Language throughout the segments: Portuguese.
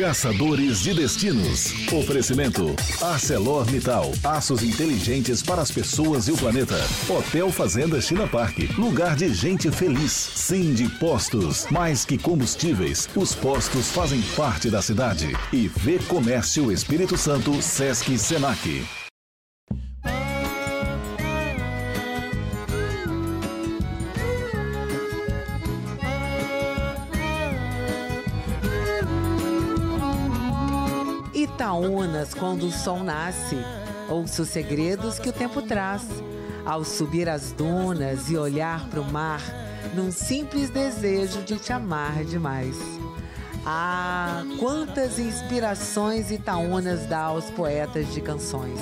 Caçadores de Destinos. Oferecimento. ArcelorMittal. Aços inteligentes para as pessoas e o planeta. Hotel Fazenda China Park. Lugar de gente feliz. Sim de Postos. Mais que combustíveis, os postos fazem parte da cidade. E Vê Comércio Espírito Santo, Sesc Senac. Itaúnas, quando o sol nasce, ouça os segredos que o tempo traz. Ao subir as dunas e olhar para o mar, num simples desejo de te amar demais. Ah, quantas inspirações Itaúnas dá aos poetas de canções.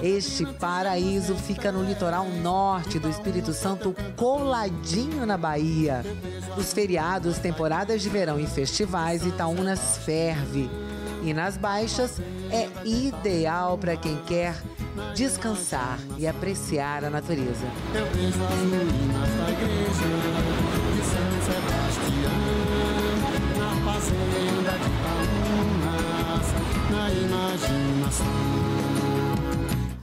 Este paraíso fica no litoral norte do Espírito Santo, coladinho na Bahia. Nos feriados, temporadas de verão e festivais, Itaúnas ferve e nas baixas é ideal para quem quer descansar e apreciar a natureza.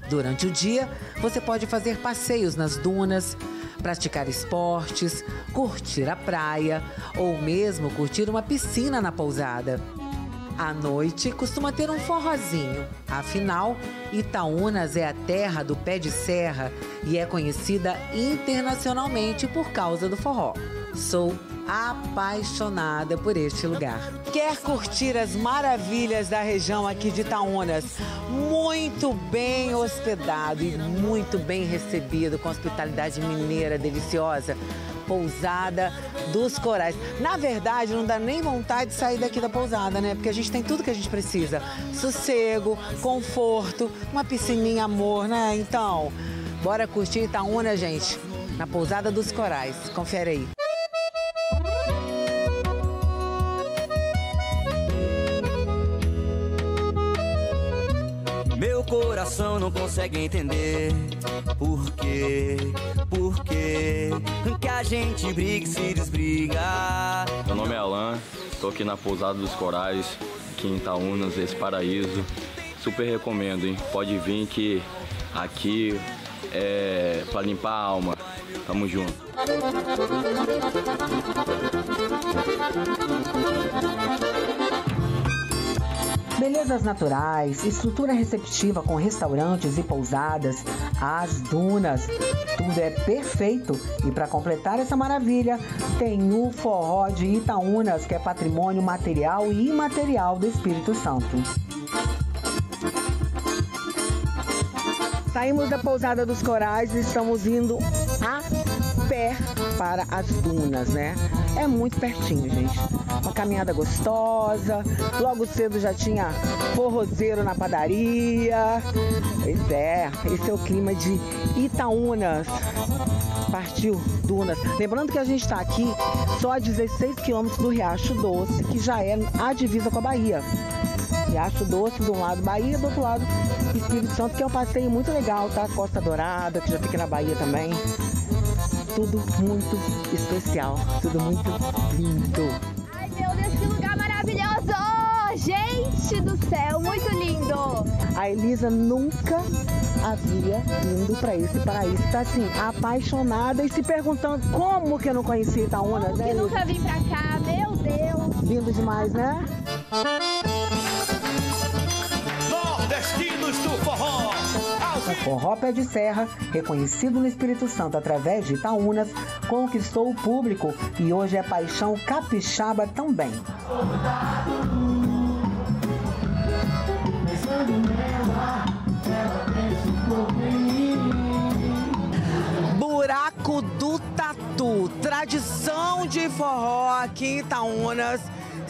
Durante o dia, você pode fazer passeios nas dunas, praticar esportes, curtir a praia ou mesmo curtir uma piscina na pousada. À noite costuma ter um forrozinho. Afinal, Itaúnas é a terra do pé de serra e é conhecida internacionalmente por causa do forró. Sou apaixonada por este lugar. Quer curtir as maravilhas da região aqui de Itaúnas? Muito bem hospedado e muito bem recebido com hospitalidade mineira deliciosa pousada dos corais. Na verdade, não dá nem vontade de sair daqui da pousada, né? Porque a gente tem tudo que a gente precisa: sossego, conforto, uma piscininha amor, né? Então, bora curtir Itaúna, gente, na pousada dos corais. Confere aí. Meu coração não consegue entender por quê, por quê que a gente briga e se desbriga. Meu nome é Alan, estou aqui na Pousada dos Corais, aqui em Itaúnas, esse paraíso. Super recomendo, hein? Pode vir que aqui é para limpar a alma. Tamo junto. Belezas naturais, estrutura receptiva com restaurantes e pousadas, as dunas, tudo é perfeito. E para completar essa maravilha, tem o forró de Itaúnas, que é patrimônio material e imaterial do Espírito Santo. Saímos da pousada dos Corais e estamos indo a pé para as dunas, né? É muito pertinho, gente. Uma caminhada gostosa. Logo cedo já tinha forrozeiro na padaria. Pois é, esse é o clima de Itaúnas. Partiu Dunas. Lembrando que a gente está aqui só a 16 quilômetros do Riacho Doce, que já é a divisa com a Bahia. Riacho Doce, de um lado Bahia, do outro lado Espírito Santo, que é um passeio muito legal, tá? Costa Dourada, que já fica na Bahia também tudo muito especial, tudo muito lindo. Ai meu Deus, que lugar maravilhoso! Gente do céu, muito lindo! A Elisa nunca havia vindo para esse paraíso. Está assim, apaixonada e se perguntando como que eu não conhecia Itaúna, como né? que nunca vim pra cá, meu Deus! Lindo demais, né? Forró pé de serra, reconhecido no Espírito Santo através de Itaúnas, conquistou o público e hoje é paixão capixaba também. Buraco do Tatu, tradição de forró aqui em Itaúnas.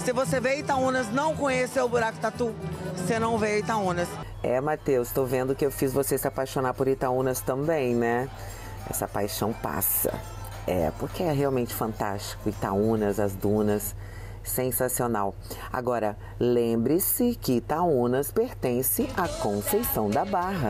Se você vê Itaúnas não conheceu o Buraco Tatu, você não vê Itaúnas. É, Matheus, tô vendo que eu fiz você se apaixonar por Itaúnas também, né? Essa paixão passa. É, porque é realmente fantástico. Itaúnas, as dunas, sensacional. Agora, lembre-se que Itaúnas pertence à Conceição da Barra.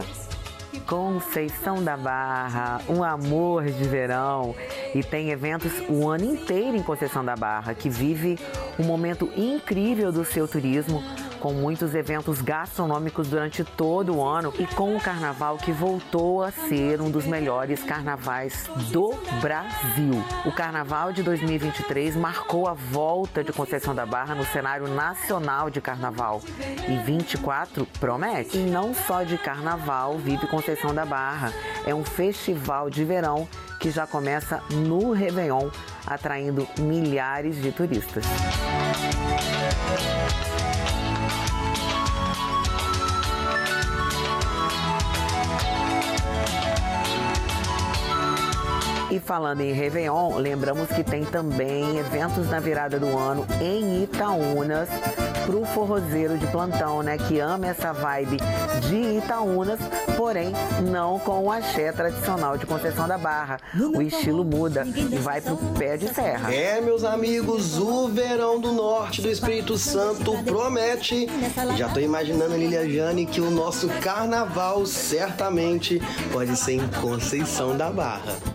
Conceição da Barra, um amor de verão. E tem eventos o ano inteiro em Conceição da Barra, que vive um momento incrível do seu turismo com muitos eventos gastronômicos durante todo o ano e com o carnaval que voltou a ser um dos melhores carnavais do Brasil. O carnaval de 2023 marcou a volta de Conceição da Barra no cenário nacional de carnaval e 24 promete. E não só de carnaval vive Conceição da Barra, é um festival de verão que já começa no Réveillon, atraindo milhares de turistas. E falando em Réveillon, lembramos que tem também eventos na virada do ano em Itaúnas pro forrozeiro de plantão, né? Que ama essa vibe de Itaúnas, porém não com o axé tradicional de Conceição da Barra. O estilo muda e vai pro pé de serra. É, meus amigos, o verão do norte do Espírito Santo promete. Já tô imaginando, Lilia Jane, que o nosso carnaval certamente pode ser em Conceição da Barra.